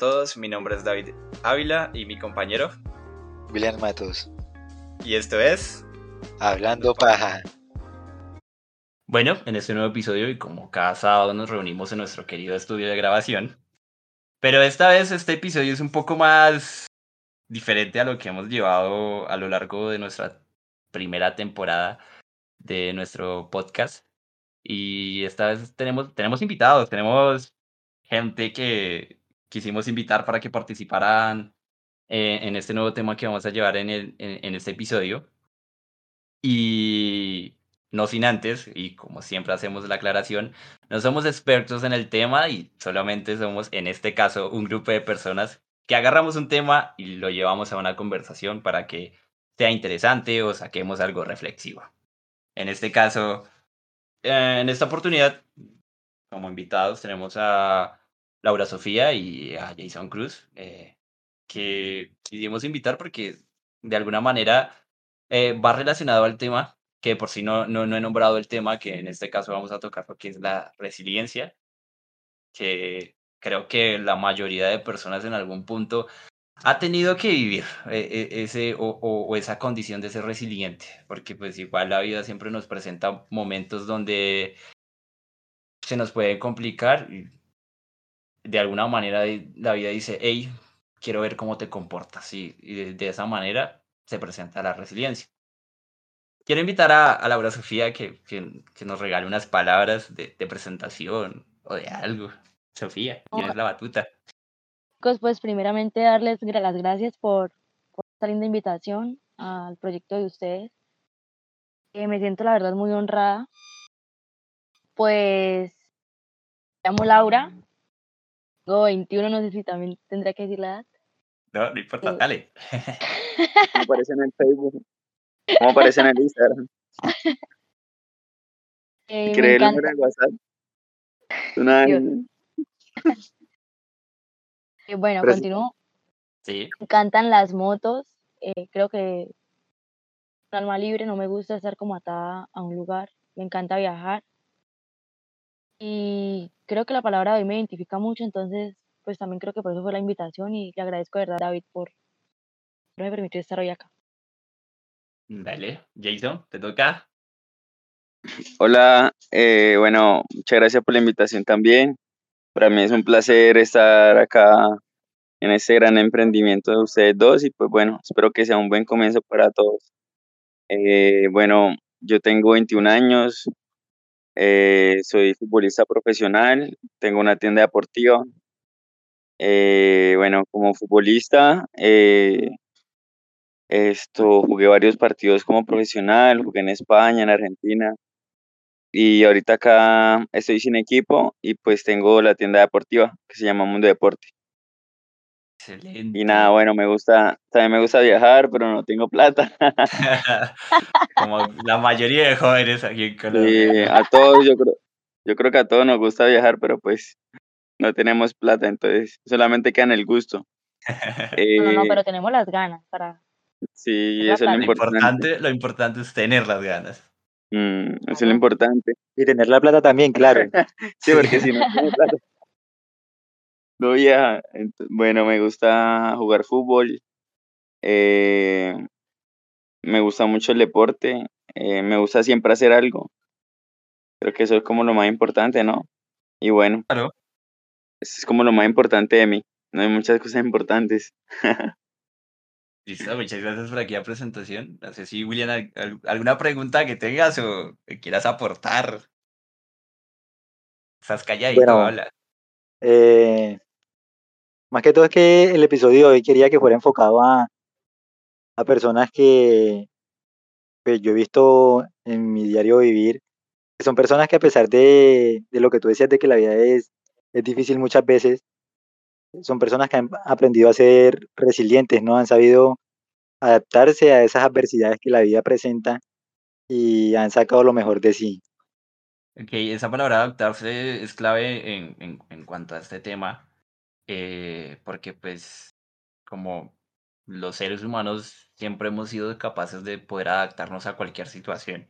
todos, mi nombre es David Ávila y mi compañero William Matos. Y esto es Hablando Paja. Bueno, en este nuevo episodio y como cada sábado nos reunimos en nuestro querido estudio de grabación, pero esta vez este episodio es un poco más diferente a lo que hemos llevado a lo largo de nuestra primera temporada de nuestro podcast. Y esta vez tenemos, tenemos invitados, tenemos gente que quisimos invitar para que participaran eh, en este nuevo tema que vamos a llevar en, el, en, este episodio. Y no sin antes, y como siempre hacemos la aclaración, no somos expertos en el tema y solamente somos, en este caso, un grupo de personas que agarramos un tema y lo llevamos a una conversación para que sea interesante o saquemos algo reflexivo. En este caso, eh, en esta oportunidad, como invitados, tenemos a Laura Sofía y a Jason Cruz, eh, que quisimos invitar porque de alguna manera eh, va relacionado al tema, que por si no, no, no he nombrado el tema, que en este caso vamos a tocar, porque es la resiliencia, que creo que la mayoría de personas en algún punto ha tenido que vivir eh, ese o, o, esa condición de ser resiliente, porque pues igual la vida siempre nos presenta momentos donde se nos puede complicar de alguna manera la vida dice, hey, quiero ver cómo te comportas. Y, de, esa manera se presenta la resiliencia. Quiero invitar a, a Laura Sofía que, que, nos regale unas palabras de, presentación o de algo. Sofía, tienes la batuta. Pues primeramente darles las gracias por, por esta linda invitación al proyecto de ustedes. Eh, me siento la verdad muy honrada. Pues me llamo Laura, 21, no sé si también tendría que decir la edad. No, no importa, dale. Como aparece en el Facebook. Como aparece en el Instagram. Eh, el número de WhatsApp. Una... Eh, bueno, continúo. Sí. Me encantan las motos. Eh, creo que un alma libre, no me gusta estar como atada a un lugar. Me encanta viajar. Y creo que la palabra hoy me identifica mucho, entonces pues también creo que por eso fue la invitación y le agradezco de verdad David por me permitir estar hoy acá. Dale, Jason, te toca. Hola, eh, bueno, muchas gracias por la invitación también. Para mí es un placer estar acá en este gran emprendimiento de ustedes dos y pues bueno, espero que sea un buen comienzo para todos. Eh, bueno, yo tengo 21 años, eh, soy futbolista profesional, tengo una tienda deportiva. Eh, bueno, como futbolista, eh, esto, jugué varios partidos como profesional, jugué en España, en Argentina. Y ahorita acá estoy sin equipo y pues tengo la tienda deportiva que se llama Mundo Deporte. Excelente. Y nada, bueno, me gusta, también me gusta viajar, pero no tengo plata. Como la mayoría de jóvenes aquí en Colombia. Sí, a todos, yo creo, yo creo que a todos nos gusta viajar, pero pues no tenemos plata, entonces solamente queda en el gusto. no, no, pero tenemos las ganas para... Sí, eso es lo importante. Lo importante es tener las ganas. Mm, eso es lo importante. Y tener la plata también, claro. sí, porque si no tengo plata. No viaja. Bueno, me gusta jugar fútbol. Eh, me gusta mucho el deporte. Eh, me gusta siempre hacer algo. Creo que eso es como lo más importante, ¿no? Y bueno, claro. eso es como lo más importante de mí. No hay muchas cosas importantes. Listo, muchas gracias por aquí la presentación. No sé si, William, alguna pregunta que tengas o que quieras aportar. Estás calladito, bueno, habla. Eh, más que todo es que el episodio de hoy quería que fuera enfocado a, a personas que pues, yo he visto en mi diario vivir, que son personas que a pesar de, de lo que tú decías de que la vida es, es difícil muchas veces, son personas que han aprendido a ser resilientes, ¿no? Han sabido adaptarse a esas adversidades que la vida presenta y han sacado lo mejor de sí. Ok, esa palabra adaptarse es clave en, en, en cuanto a este tema eh, porque pues como los seres humanos siempre hemos sido capaces de poder adaptarnos a cualquier situación,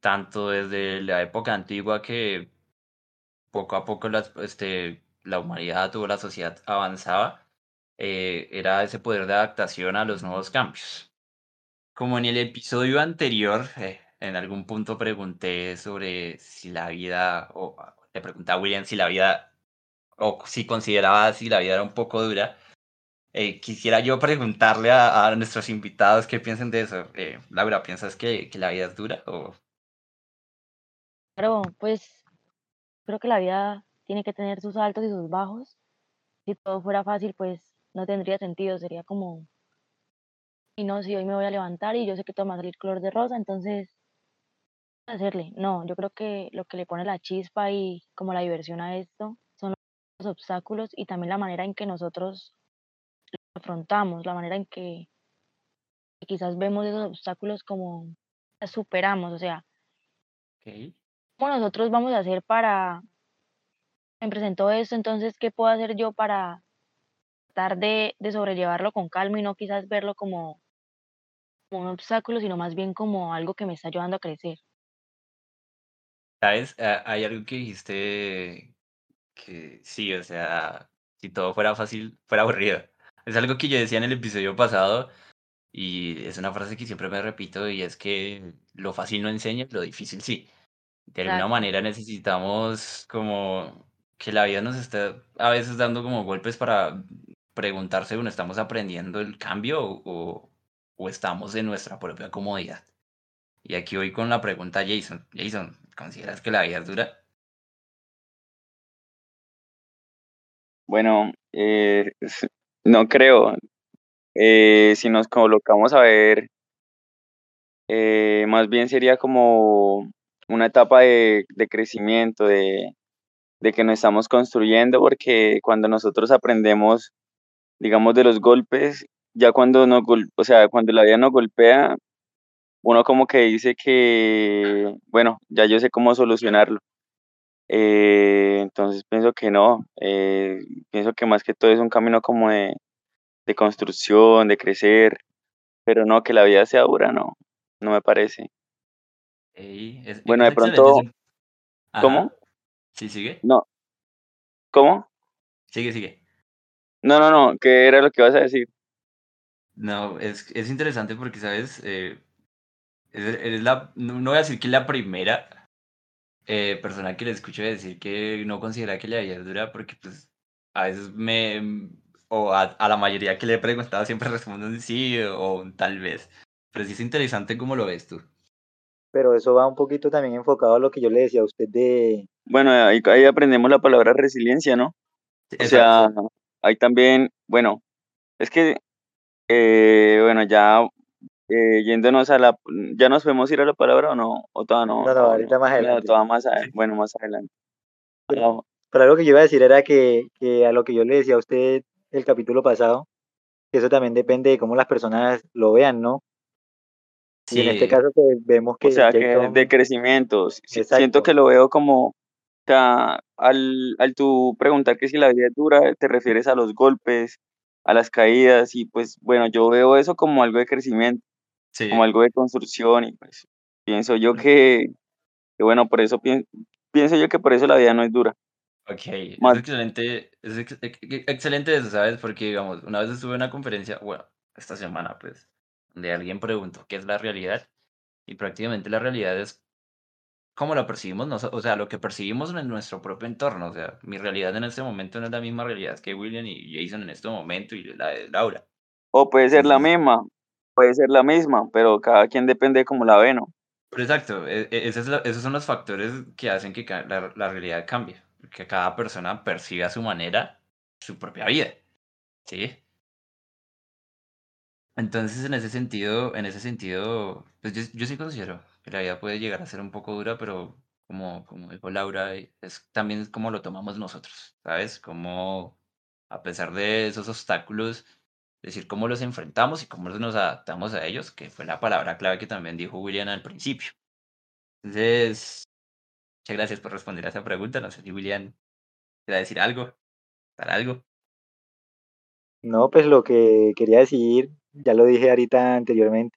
tanto desde la época antigua que poco a poco las, este, la humanidad o la sociedad avanzaba, eh, era ese poder de adaptación a los nuevos cambios. Como en el episodio anterior, eh, en algún punto pregunté sobre si la vida, o le pregunté a William si la vida, o si consideraba si la vida era un poco dura. Eh, quisiera yo preguntarle a, nuestros invitados qué piensan de eso. Eh, Laura, ¿piensas que, que, la vida es dura? O... Claro, pues creo que la vida tiene que tener sus altos y sus bajos. Si todo fuera fácil, pues no tendría sentido, sería como, y no, si hoy me voy a levantar y yo sé que todo va a salir color de rosa, entonces, hacerle? No, yo creo que lo que le pone la chispa y como la diversión a esto los obstáculos y también la manera en que nosotros afrontamos, la manera en que quizás vemos esos obstáculos como superamos, o sea, okay. ¿cómo nosotros vamos a hacer para, me presentó esto, entonces, ¿qué puedo hacer yo para tratar de, de sobrellevarlo con calma y no quizás verlo como, como un obstáculo, sino más bien como algo que me está ayudando a crecer? ¿Sabes? Ah, hay algo que dijiste que sí, o sea, si todo fuera fácil, fuera aburrido. Es algo que yo decía en el episodio pasado y es una frase que siempre me repito y es que lo fácil no enseña, lo difícil sí. De alguna manera necesitamos como que la vida nos está a veces dando como golpes para preguntarse, bueno, ¿estamos aprendiendo el cambio o, o estamos en nuestra propia comodidad? Y aquí voy con la pregunta Jason. Jason, ¿consideras que la vida es dura? Bueno, eh, no creo. Eh, si nos colocamos a ver, eh, más bien sería como una etapa de, de crecimiento, de, de que nos estamos construyendo, porque cuando nosotros aprendemos, digamos, de los golpes, ya cuando nos, o sea, cuando la vida nos golpea, uno como que dice que, bueno, ya yo sé cómo solucionarlo. Eh, entonces pienso que no, eh, pienso que más que todo es un camino como de, de construcción, de crecer, pero no, que la vida sea dura, no, no me parece. Ey, es, Bueno, es de pronto, ¿cómo? Sí, sigue. No, ¿cómo? Sigue, sigue. No, no, no, ¿qué era lo que ibas a decir? No, es, es interesante porque, ¿sabes? Eh, eres la, no, no voy a decir que la primera eh, persona que le escucho decir que no considera que la vida es dura porque, pues, a veces me, o a, a la mayoría que le he preguntado siempre responden un sí o un tal vez. Pero sí es interesante cómo lo ves tú. Pero eso va un poquito también enfocado a lo que yo le decía a usted de, Bueno, ahí, ahí aprendemos la palabra resiliencia, ¿no? O sea, ahí también, bueno, es que, eh, bueno, ya eh, yéndonos a la, ¿ya nos podemos ir a la palabra o no? O todavía no. No, no, ahorita más adelante. más a- Sí. bueno, más adelante. Pero- Pero algo que yo iba a decir era que, que a lo que yo le decía a usted el capítulo pasado, que eso también depende de cómo las personas lo vean, ¿no? Y en este Sí, caso pues, vemos que o sea, que de crecimiento. Exacto. Siento que lo veo como, o sea, al, al tú preguntar que si la vida es dura, te refieres a los golpes, a las caídas, y pues bueno, yo veo eso como algo de crecimiento, sí. como algo de construcción, y pues pienso yo que, que bueno, por eso pien- pienso yo que por eso la vida no es dura. Ok, es excelente, es ex- ex- ex- excelente eso, ¿sabes? Porque, digamos, una vez estuve en una conferencia, bueno, esta semana, pues, donde alguien preguntó qué es la realidad, y prácticamente la realidad es cómo la percibimos, noso- o sea, lo que percibimos en nuestro propio entorno, o sea, mi realidad en este momento no es la misma realidad que William y Jason en este momento y la de Laura. O puede ser la misma, puede ser la misma, pero cada quien depende de cómo la ve, ¿no? Pero exacto, e- e- ese es la- esos son los factores que hacen que la, la realidad cambie, que cada persona percibe a su manera su propia vida, ¿sí? Entonces, en ese sentido, en ese sentido, pues yo, yo sí considero que la vida puede llegar a ser un poco dura, pero como, como dijo Laura, es también como lo tomamos nosotros, ¿sabes? Como a pesar de esos obstáculos, decir cómo los enfrentamos y cómo nos adaptamos a ellos, que fue la palabra clave que también dijo William al principio. Entonces, muchas gracias por responder a esa pregunta. No sé si William quiere decir algo, dar algo. No, pues lo que quería decir, ya lo dije ahorita anteriormente.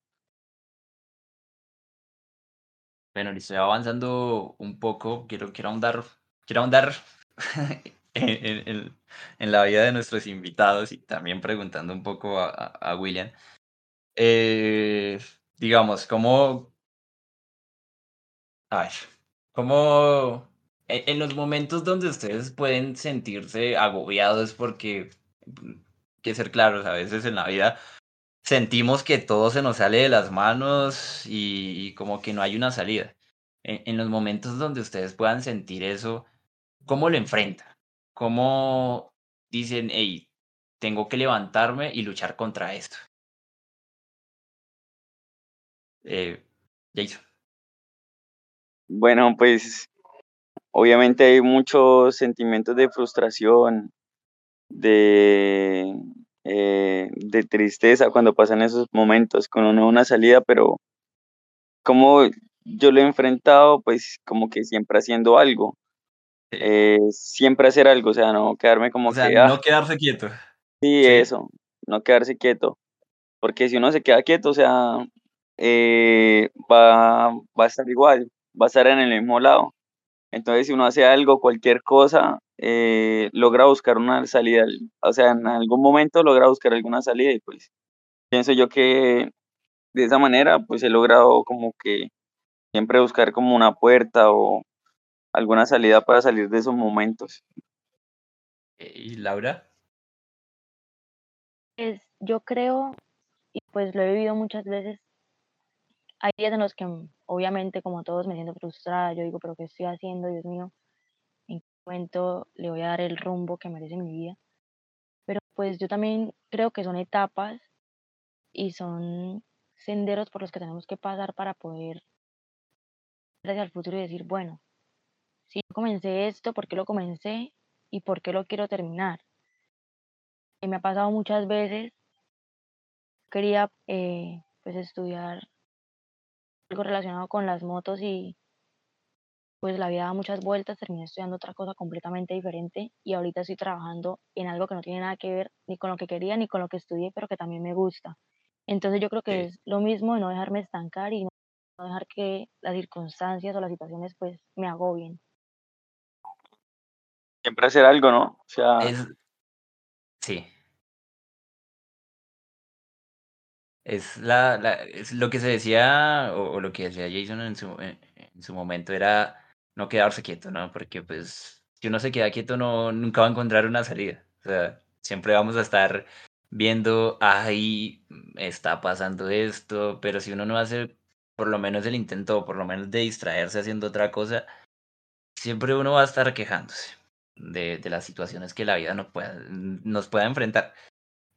Bueno, listo, ya avanzando un poco, quiero, quiero ahondar, quiero ahondar en, la vida de nuestros invitados y también preguntando un poco a, William. Eh, digamos, ¿cómo... A ver, ¿cómo... En, los momentos donde ustedes pueden sentirse agobiados porque, que ser claros, a veces en la vida sentimos que todo se nos sale de las manos y, como que no hay una salida. En, los momentos donde ustedes puedan sentir eso, ¿cómo lo enfrentan? ¿Cómo dicen, hey, tengo que levantarme y luchar contra esto? Eh, Jason. Bueno, pues obviamente hay muchos sentimientos de frustración, de eh, de tristeza cuando pasan esos momentos con una salida, pero como yo lo he enfrentado, pues como que siempre haciendo algo. Eh, siempre hacer algo, o sea, no quedarme como que... Ah no quedarse quieto. Sí, eso, no quedarse quieto. Porque si uno se queda quieto, o sea, eh, va, va a estar igual, va a estar en el mismo lado. Entonces, si uno hace algo, cualquier cosa, eh, logra buscar una salida, o sea, en algún momento logra buscar alguna salida y pues pienso yo que de esa manera pues he logrado como que siempre buscar como una puerta o alguna salida para salir de esos momentos. ¿Y Laura? Pues yo creo, y pues lo he vivido muchas veces, hay días en los que obviamente como todos me siento frustrada, yo digo, pero ¿qué estoy haciendo, Dios mío? ¿En qué momento le voy a dar el rumbo que merece mi vida? Pero pues yo también creo que son etapas y son senderos por los que tenemos que pasar para poder ir hacia el futuro y decir, bueno, si yo comencé esto, ¿por qué lo comencé? ¿Y por qué lo quiero terminar? Y me ha pasado muchas veces, quería eh, pues estudiar algo relacionado con las motos y pues la vida da muchas vueltas, terminé estudiando otra cosa completamente diferente y ahorita estoy trabajando en algo que no tiene nada que ver ni con lo que quería ni con lo que estudié, pero que también me gusta. Entonces yo creo que es lo mismo de no dejarme estancar y no dejar que las circunstancias o las situaciones pues me agobien. Siempre hacer algo, ¿no? O sea... Sí, Es, la, es lo que se decía, o, lo que decía Jason en su, en, su momento, era no quedarse quieto, ¿no? Porque pues si uno se queda quieto no, nunca va a encontrar una salida. O sea, siempre vamos a estar viendo, ahí está pasando esto, pero si uno no hace por lo menos el intento, o por lo menos de distraerse haciendo otra cosa, siempre uno va a estar quejándose de, de las situaciones que la vida no pueda, nos pueda enfrentar.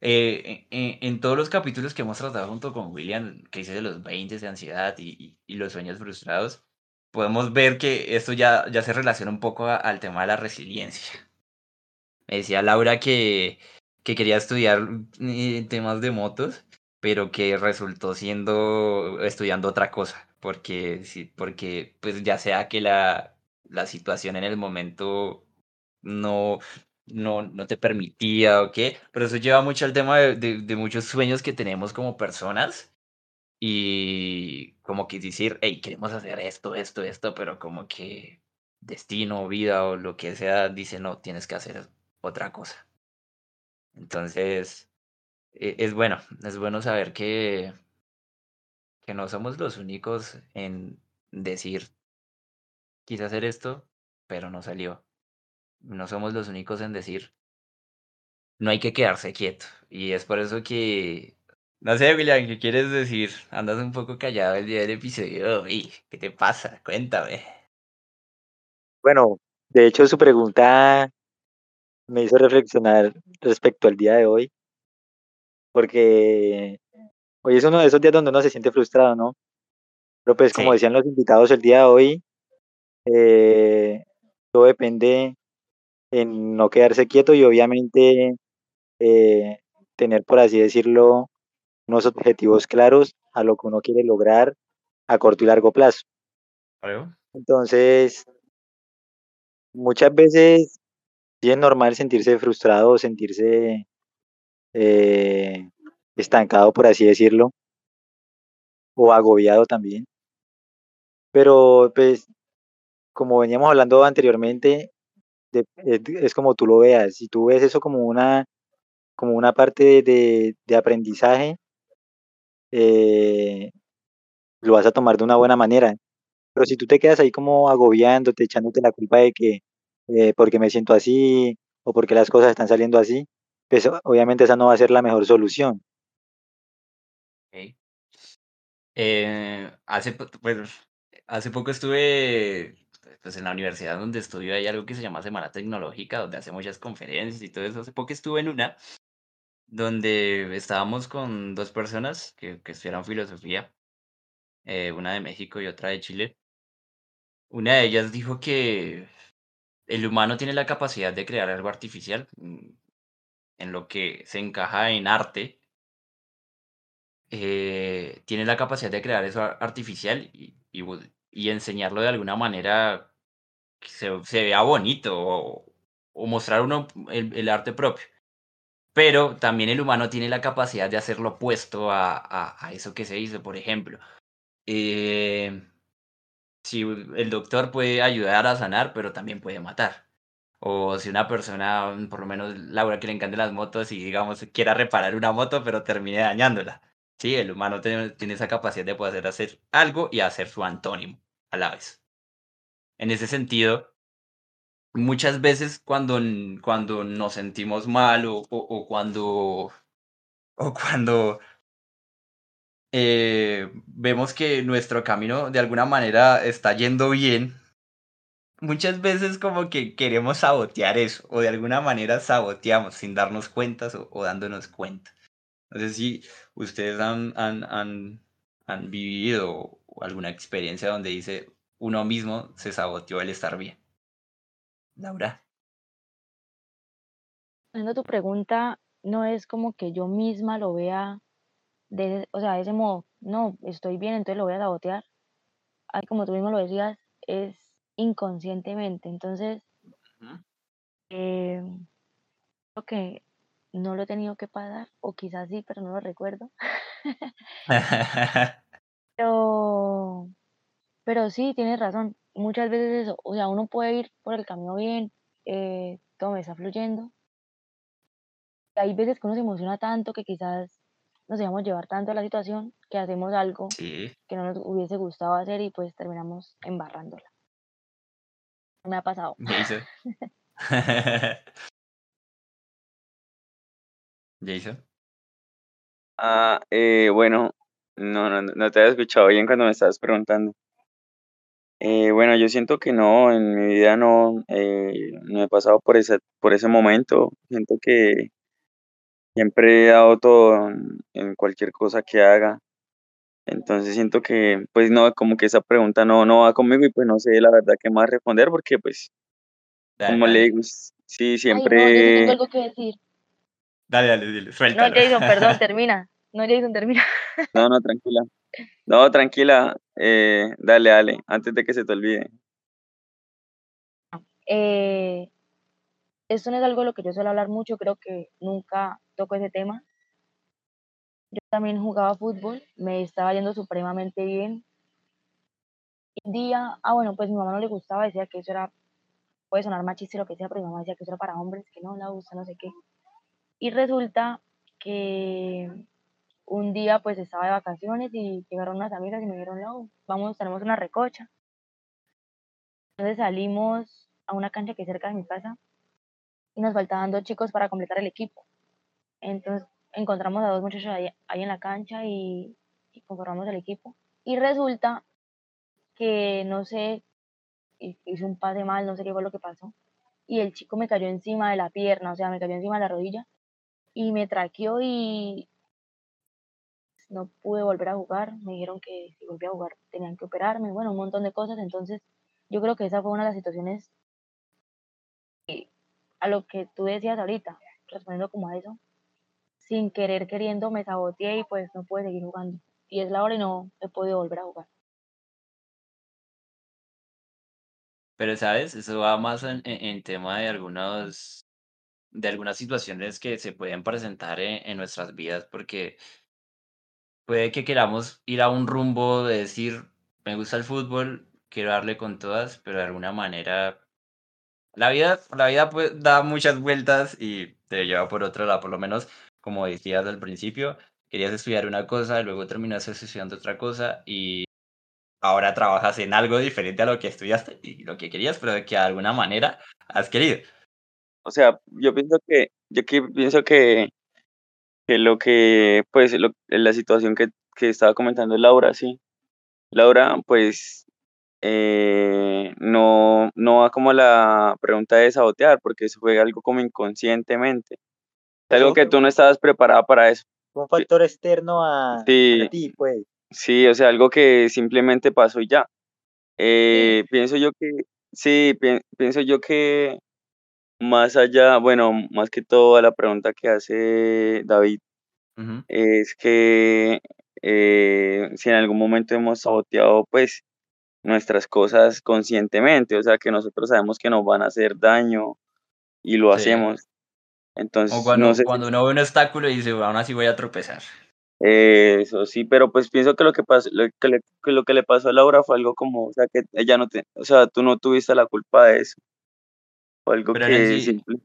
Eh, en, todos los capítulos que hemos tratado junto con William, dice de los 20 de ansiedad y, y, los sueños frustrados, podemos ver que esto ya, ya se relaciona un poco al tema de la resiliencia. Me decía Laura que, que quería estudiar eh, temas de motos, pero que resultó siendo estudiando otra cosa, porque, sí, porque pues ya sea que la, la situación en el momento no, no, no te permitía o qué, pero eso lleva mucho al tema de, de, muchos sueños que tenemos como personas y como que decir, hey, queremos hacer esto, esto, esto, pero como que destino, vida o lo que sea, dice, no, tienes que hacer otra cosa. Entonces, e, es bueno, es bueno saber que, que no somos los únicos en decir, quise hacer esto, pero no salió no somos los únicos en decir, no hay que quedarse quieto. Y es por eso que, no sé, William, ¿qué quieres decir? Andas un poco callado el día del episodio. ¿Y qué te pasa? Cuéntame. Bueno, de hecho su pregunta me hizo reflexionar respecto al día de hoy, porque hoy es uno de esos días donde uno se siente frustrado, ¿no? Pero pues como decían los invitados el día de hoy, eh, todo depende en no quedarse quieto y obviamente eh, tener, por así decirlo, unos objetivos claros a lo que uno quiere lograr a corto y largo plazo. Entonces, muchas veces sí es normal sentirse frustrado o sentirse eh, estancado, por así decirlo, o agobiado también. Pero, pues, como veníamos hablando anteriormente, de- es, como tú lo veas. Si tú ves eso como una, como una parte de, de aprendizaje, eh, lo vas a tomar de una buena manera. Pero si tú te quedas ahí como agobiándote, echándote la culpa de que eh, porque me siento así o porque las cosas están saliendo así, pues obviamente esa no va a ser la mejor solución. Eh, hace, hace poco estuve pues, en la universidad donde estudio, hay algo que se llama Semana Tecnológica, donde hace muchas conferencias y todo eso. Hace poco estuve en una donde estábamos con dos personas que, que estudiaron filosofía, eh, una de México y otra de Chile. Una de ellas dijo que el humano tiene la capacidad de crear algo artificial mm, en lo que se encaja en arte eh, tiene la capacidad de crear eso ar- artificial y, y enseñarlo de alguna manera que se, se vea bonito o, o mostrar uno el, el arte propio. Pero también el humano tiene la capacidad de hacer lo opuesto a, a, a eso que se hizo. Por ejemplo, eh, si el doctor puede ayudar a sanar, pero también puede matar. O si una persona, por lo menos Laura, que le encantan las motos y digamos quiera reparar una moto, pero termine dañándola. Sí, el humano tiene, tiene esa capacidad de poder hacer algo y hacer su antónimo a la vez. En ese sentido, muchas veces cuando, cuando nos sentimos mal o, o- cuando, o cuando eh, vemos que nuestro camino de alguna manera está yendo bien, muchas veces como que queremos sabotear eso o de alguna manera saboteamos sin darnos cuentas o, o dándonos cuenta. No sé si ustedes han, han, han, han vivido alguna experiencia donde dice uno mismo se saboteó el estar bien. Laura. A tu pregunta, no es como que yo misma lo vea de, o sea, de ese modo, no, estoy bien, entonces lo voy a sabotear. Ay, como tú mismo lo decías, es inconscientemente. Entonces, eh, creo que no lo he tenido que pagar, o quizás sí, pero no lo recuerdo. Pero, pero sí, tienes razón. Muchas veces eso, o sea, uno puede ir por el camino bien, eh, todo me está fluyendo. y Hay veces que uno se emociona tanto que quizás nos dejamos llevar tanto a la situación que hacemos algo sí. que no nos hubiese gustado hacer y pues terminamos embarrándola. Me ha pasado. Jason. Jason. Ah, eh, bueno, no, no, no te había escuchado bien cuando me estabas preguntando. Eh, bueno, yo siento que no, en mi vida no, eh, no he pasado por ese, por ese momento. Siento que siempre he dado todo en, cualquier cosa que haga. Entonces siento que, pues no, como que esa pregunta no, no va conmigo y pues no sé la verdad qué más responder porque pues, Dale, como le digo, sí, Ay, no, yo siempre, tengo algo que decir. Dale, dale, dile, No, suéltalo. Jason, perdón, termina. No, Jason, termina. no, no, tranquila. No, tranquila, eh, dale, dale, antes de que se te olvide. Eh, esto no es algo de lo que yo suelo hablar mucho, creo que nunca toco ese tema. Yo también jugaba fútbol, me estaba yendo supremamente bien. Un día, ah, bueno, pues mi mamá no le gustaba, decía que eso era, puede sonar machista lo que sea, pero mi mamá decía que eso era para hombres, que no la gusta, no sé qué. Y resulta que un día pues estaba de vacaciones y llegaron unas amigas y me dijeron, no, vamos, tenemos una recocha. Entonces salimos a una cancha que es cerca de mi casa y nos faltaban dos chicos para completar el equipo. Entonces encontramos a dos muchachos ahí, ahí en la cancha y, y el equipo. Y resulta que, no sé, hi- hice un pase mal, no sé qué fue lo que pasó. Y el chico me cayó encima de la pierna, o sea, me cayó encima de la rodilla y me traqueó y no pude volver a jugar. Me dijeron que si volvía a jugar tenían que operarme, bueno, un montón de cosas. Entonces, yo creo que esa fue una de las situaciones a lo que tú decías ahorita, respondiendo como a eso, sin querer queriendo me saboteé y pues no pude seguir jugando. Y es la hora y no he podido volver a jugar. Pero, ¿sabes? Eso va más en, en- en tema de algunos, de algunas situaciones que se pueden presentar en, en nuestras vidas, porque puede que queramos ir a un rumbo de decir, me gusta el fútbol, quiero darle con todas, pero de alguna manera la vida, la vida pues, da muchas vueltas y te lleva por otro lado, por lo menos, como decías al principio, querías estudiar una cosa, luego terminaste estudiando otra cosa y ahora trabajas en algo diferente a lo que estudiaste y lo que querías, pero que de alguna manera has querido. O sea, yo pienso que, yo pienso que, que lo que, pues, lo, la situación que, que estaba comentando Laura, sí. Laura, pues, eh, no, no va como la pregunta de sabotear, porque eso fue algo como inconscientemente. Algo que tú no estabas preparada para eso. Un factor externo a, Sí. a ti, pues. Sí, o sea, algo que simplemente pasó y ya. Eh, pienso yo que, sí, pi- pienso yo que más allá, bueno, más que todo a la pregunta que hace David, es que eh, si en algún momento hemos saboteado, pues, nuestras cosas conscientemente, o sea, que nosotros sabemos que nos van a hacer daño y lo Sí. hacemos. O Entonces, cuando, no sé, cuando uno ve un obstáculo y dice, aún así voy a tropezar. eso sí, pero pues pienso que lo que pasó, lo que le, que lo que le pasó a Laura fue algo como, o sea, que ella no te, o sea, tú no tuviste la culpa de eso, algo Pero que Nancy, simple,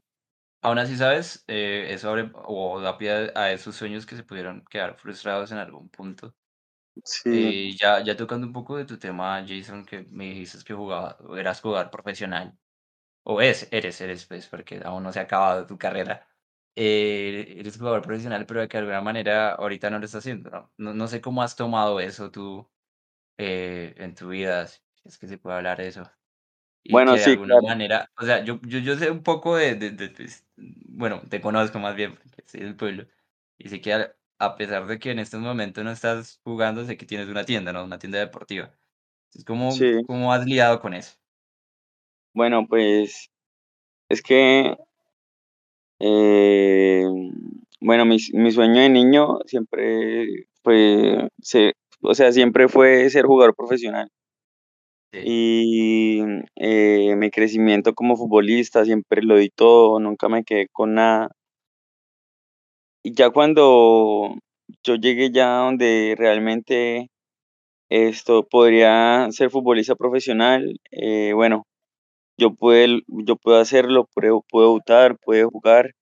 aún así, ¿sabes? Eh, eso abre o da pie a esos sueños que se pudieron quedar frustrados en algún punto. sí, Eh, ya, ya tocando un poco de tu tema, Jason, que me dijiste que jugaba, eras jugador profesional, o es, eres, eres, pues, porque aún no se ha acabado tu carrera. Eh, eres jugador profesional, pero de que de alguna manera ahorita no lo estás haciendo, ¿no? No, no sé cómo has tomado eso tú eh, en tu vida, si es que se puede hablar de eso. Y bueno, que de sí, alguna claro, manera, o sea, yo, yo, yo sé un poco de, de, de, pues, bueno, te conozco más bien, porque soy del pueblo, y sé que a, a pesar de que en estos momentos no estás jugando, sé que tienes una tienda, ¿no? Una tienda deportiva. Entonces, ¿cómo, sí, cómo has lidiado con eso? bueno, pues, es que, eh, bueno, mi, mi sueño de niño siempre fue, ser, o sea, siempre fue ser jugador profesional. Y eh, mi crecimiento como futbolista siempre lo di todo, nunca me quedé con nada. Y ya cuando yo llegué ya donde realmente esto podría ser futbolista profesional, eh, bueno, yo pude, yo puedo hacerlo, puedo debutar, puedo jugar.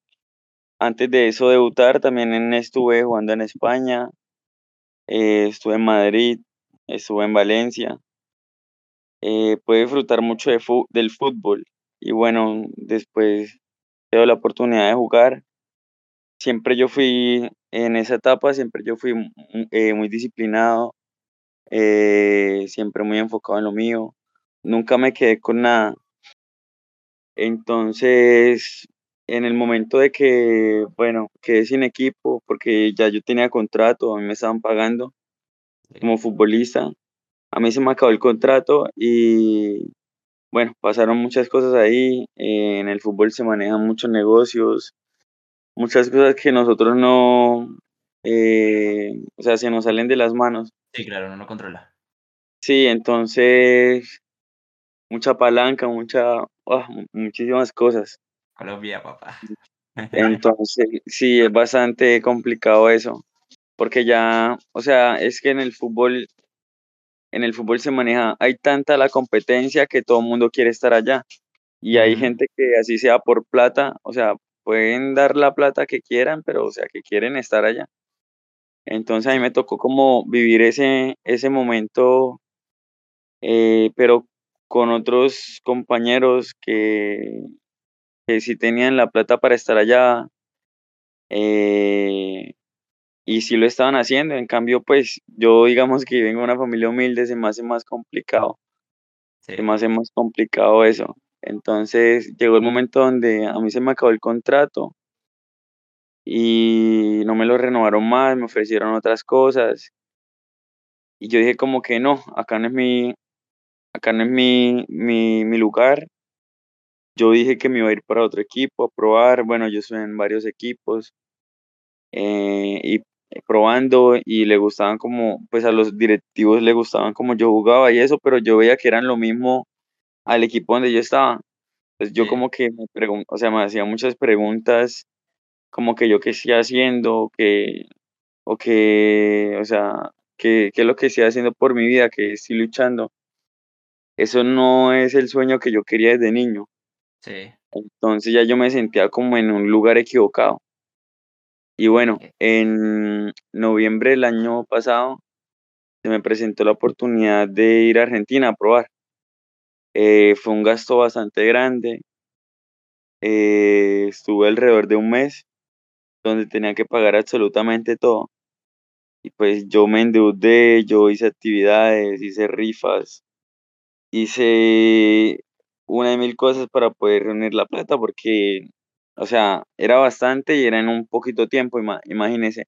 Antes de eso debutar también en- estuve jugando en España, eh, estuve en Madrid, estuve en Valencia. Eh, pude disfrutar mucho de del fútbol y bueno, después tengo la oportunidad de jugar. Siempre yo fui, en esa etapa, siempre yo fui eh, muy disciplinado, eh, siempre muy enfocado en lo mío, nunca me quedé con nada. Entonces, en el momento de que, bueno, quedé sin equipo, porque ya yo tenía contrato, a mí me estaban pagando como futbolista, a mí se me acabó el contrato y Bueno, pasaron muchas cosas ahí. eh, en el fútbol se manejan muchos negocios, muchas cosas que nosotros no, eh, o sea, se nos salen de las manos. sí, claro, no controla. Sí, entonces, mucha palanca, mucha, ah, mu- muchísimas cosas. Colombia, papá. Entonces, sí, es bastante complicado eso, porque ya, o sea, es que en el fútbol, en el fútbol se maneja, hay tanta la competencia que todo el mundo quiere estar allá. Y hay gente que así sea por plata, o sea, pueden dar la plata que quieran, pero o sea, que quieren estar allá. Entonces a mí me tocó como vivir ese, ese momento, eh, pero con otros compañeros que, que sí tenían la plata para estar allá eh, y sí lo estaban haciendo. En cambio, pues yo digamos que vengo de una familia humilde, se me hace más complicado, se me sí, hace más complicado eso. Entonces llegó el momento donde a mí se me acabó el contrato y no me lo renovaron más, me ofrecieron otras cosas y yo dije como que no, acá no es mi, acá no es mi, mi, mi lugar. Yo dije que me iba a ir para otro equipo a probar, bueno, yo estoy en varios equipos eh, y probando y le gustaban como, pues a los directivos le gustaban como yo jugaba y eso, pero yo veía que eran lo mismo al equipo donde yo estaba. Entonces yo sí. como que me pregun o sea, me hacía muchas preguntas como que yo qué estoy haciendo, que o que, o sea, qué qué es lo que estoy haciendo por mi vida, que estoy luchando. Eso no es el sueño que yo quería desde niño. Sí. Entonces ya yo me sentía como en un lugar equivocado. Y bueno, Ok. en noviembre del año pasado se me presentó la oportunidad de ir a Argentina a probar. Eh, fue un gasto bastante grande. Eh, estuve alrededor de un mes donde tenía que pagar absolutamente todo. Y pues yo me endeudé, yo hice actividades, hice rifas, hice una de mil cosas para poder reunir la plata porque, o sea, era bastante y era en un poquito tiempo, ima- imagínese.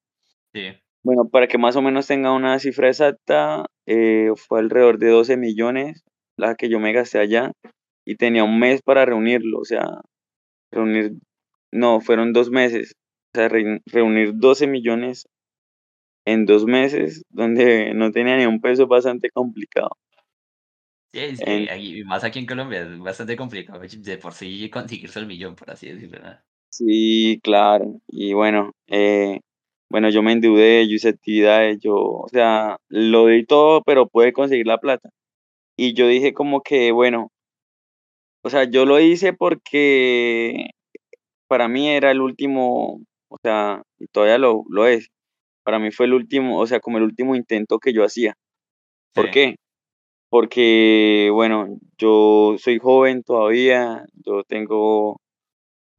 Sí. Bueno, para que más o menos tenga una cifra exacta, eh, fue alrededor de 12 millones la que yo me gasté allá y tenía un mes para reunirlo, o sea, reunir, no, fueron dos meses, o sea, reun- reunir 12 millones en dos meses, donde no tenía ni un peso, es bastante complicado. Sí, es En- más aquí en Colombia es bastante complicado de por sí conseguirse el millón, por así decirlo. ¿no? sí, claro, y bueno, eh, bueno, yo me endeudé, yo hice actividades, yo, o sea, lo di todo, pero pude conseguir la plata. Y yo dije como que, bueno, o sea, yo lo hice porque para mí era el último, o sea, y todavía lo, lo es. Para mí fue el último, o sea, como el último intento que yo hacía. ¿Por Sí. qué? Porque, bueno, yo soy joven todavía, yo tengo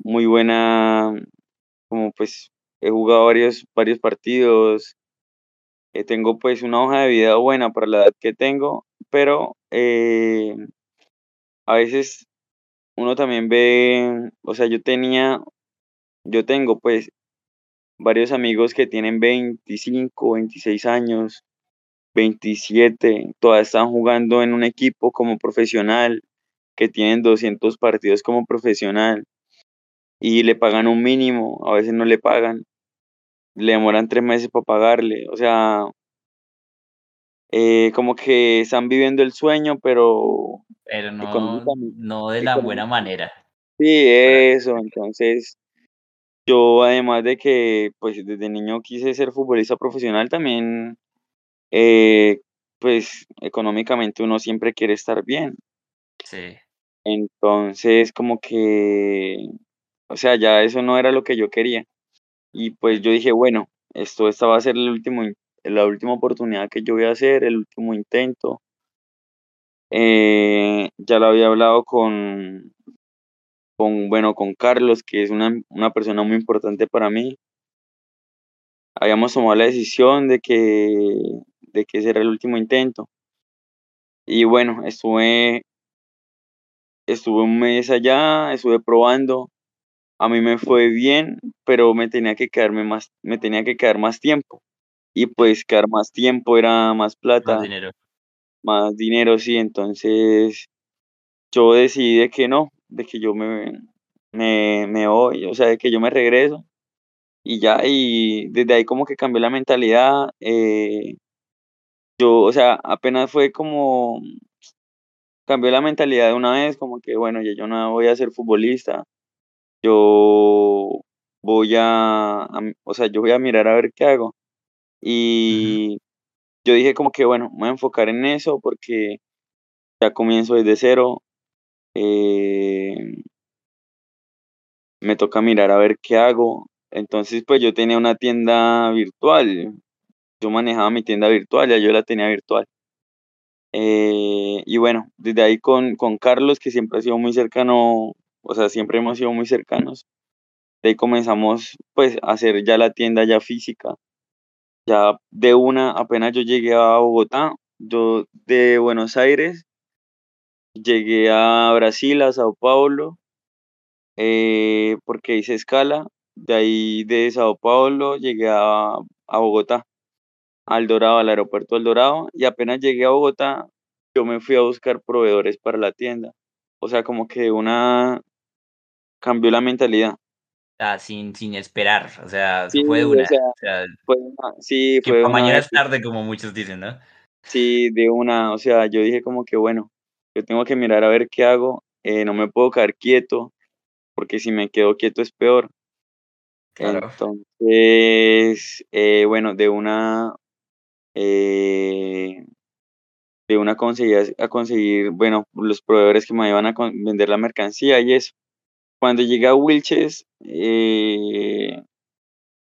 muy buena, como pues he jugado varios, varios partidos, eh, tengo pues una hoja de vida buena para la edad que tengo, pero eh, a veces uno también ve, o sea, yo tenía, yo tengo pues varios amigos que tienen 25, 26 años, 27, todavía están jugando en un equipo como profesional, que tienen 200 partidos como profesional y le pagan un mínimo, a veces no le pagan, le demoran tres meses para pagarle, o sea, eh, como que están viviendo el sueño, pero Pero no, no de la buena manera. Sí, eso, entonces yo además de que pues desde niño quise ser futbolista profesional, también eh, pues económicamente uno siempre quiere estar bien. Sí. Entonces como que, o sea, ya eso no era lo que yo quería. Y pues yo dije, bueno, esto esta va a ser el último, in- la última oportunidad que yo voy a hacer, el último intento. Eh, ya lo había hablado con, con, bueno, con Carlos, que es una, una persona muy importante para mí. Habíamos tomado la decisión de que, de que ese era el último intento. Y bueno, estuve, estuve un mes allá, estuve probando. A mí me fue bien, pero me tenía que quedarme más, me tenía que quedar más tiempo. Y pues quedar más tiempo era más Más plata, dinero. más dinero, sí. Entonces yo decidí de que no, de que yo me, me, me voy, o sea, de que yo me regreso. Y ya, y desde ahí como que cambió la mentalidad. eh, yo, o sea, apenas fue como, cambió la mentalidad de una vez, como que bueno, ya yo no voy a ser futbolista, yo voy a, o sea, yo voy a mirar a ver qué hago. Y yo dije como que bueno, me voy a enfocar en eso porque ya comienzo desde cero. eh, me toca mirar a ver qué hago. Entonces, pues yo tenía una tienda virtual. Yo manejaba mi tienda virtual, ya yo la tenía virtual. Eh, y bueno, desde ahí con, con Carlos, que siempre ha sido muy cercano, o sea, siempre hemos sido muy cercanos. De ahí comenzamos pues a hacer ya la tienda ya física. Ya de una, apenas yo llegué a Bogotá, yo de Buenos Aires llegué a Brasil, a Sao Paulo, eh, porque hice escala. De ahí de Sao Paulo llegué a, a Bogotá, al Dorado, al aeropuerto del Dorado, y apenas llegué a Bogotá, yo me fui a buscar proveedores para la tienda. O sea, como que de una cambió la mentalidad. Ah, sin, sin esperar. O sea, Sí, fue de o una. sea, O sea, fue una, sí, que fue una mañana es tarde, como muchos dicen, ¿no? sí, de una, o sea, yo dije como que bueno, yo tengo que mirar a ver qué hago, eh, no me puedo quedar quieto, porque si me quedo quieto es peor. Claro. Entonces, eh, bueno, de una, eh, de una conseguí a conseguir, bueno, los proveedores que me iban a con- vender la mercancía y eso. cuando llegué a Wilches, eh,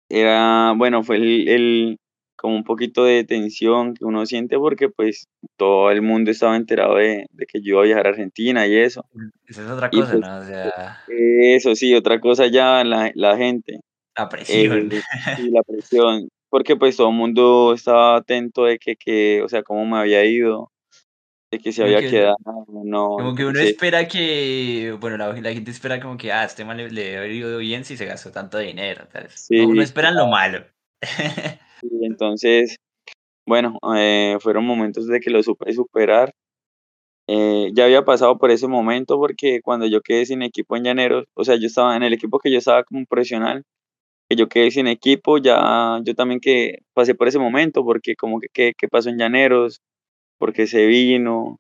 era, bueno, fue el, el, como un poquito de tensión que uno siente porque pues todo el mundo estaba enterado de, de que yo iba a viajar a Argentina y eso. Esa es otra cosa, pues, ¿no? O sea, eso sí, otra cosa ya la, la gente. la presión. Eh, y la presión, porque pues todo el mundo estaba atento de que, que, o sea, cómo me había ido, de que se había que- quedado, no, Como que uno espera que, bueno, la, la gente espera como que, ah, este man le, le debe ido bien si se gastó tanto dinero. tal. Sí, no, no esperan lo malo. y entonces, bueno, eh, fueron momentos de que lo supe superar. Eh, ya había pasado por ese momento porque cuando yo quedé sin equipo en Llaneros, o sea, yo estaba en el equipo que yo estaba como profesional, que yo quedé sin equipo, ya yo también que pasé por ese momento porque como que qué, qué pasó en Llaneros, porque se vino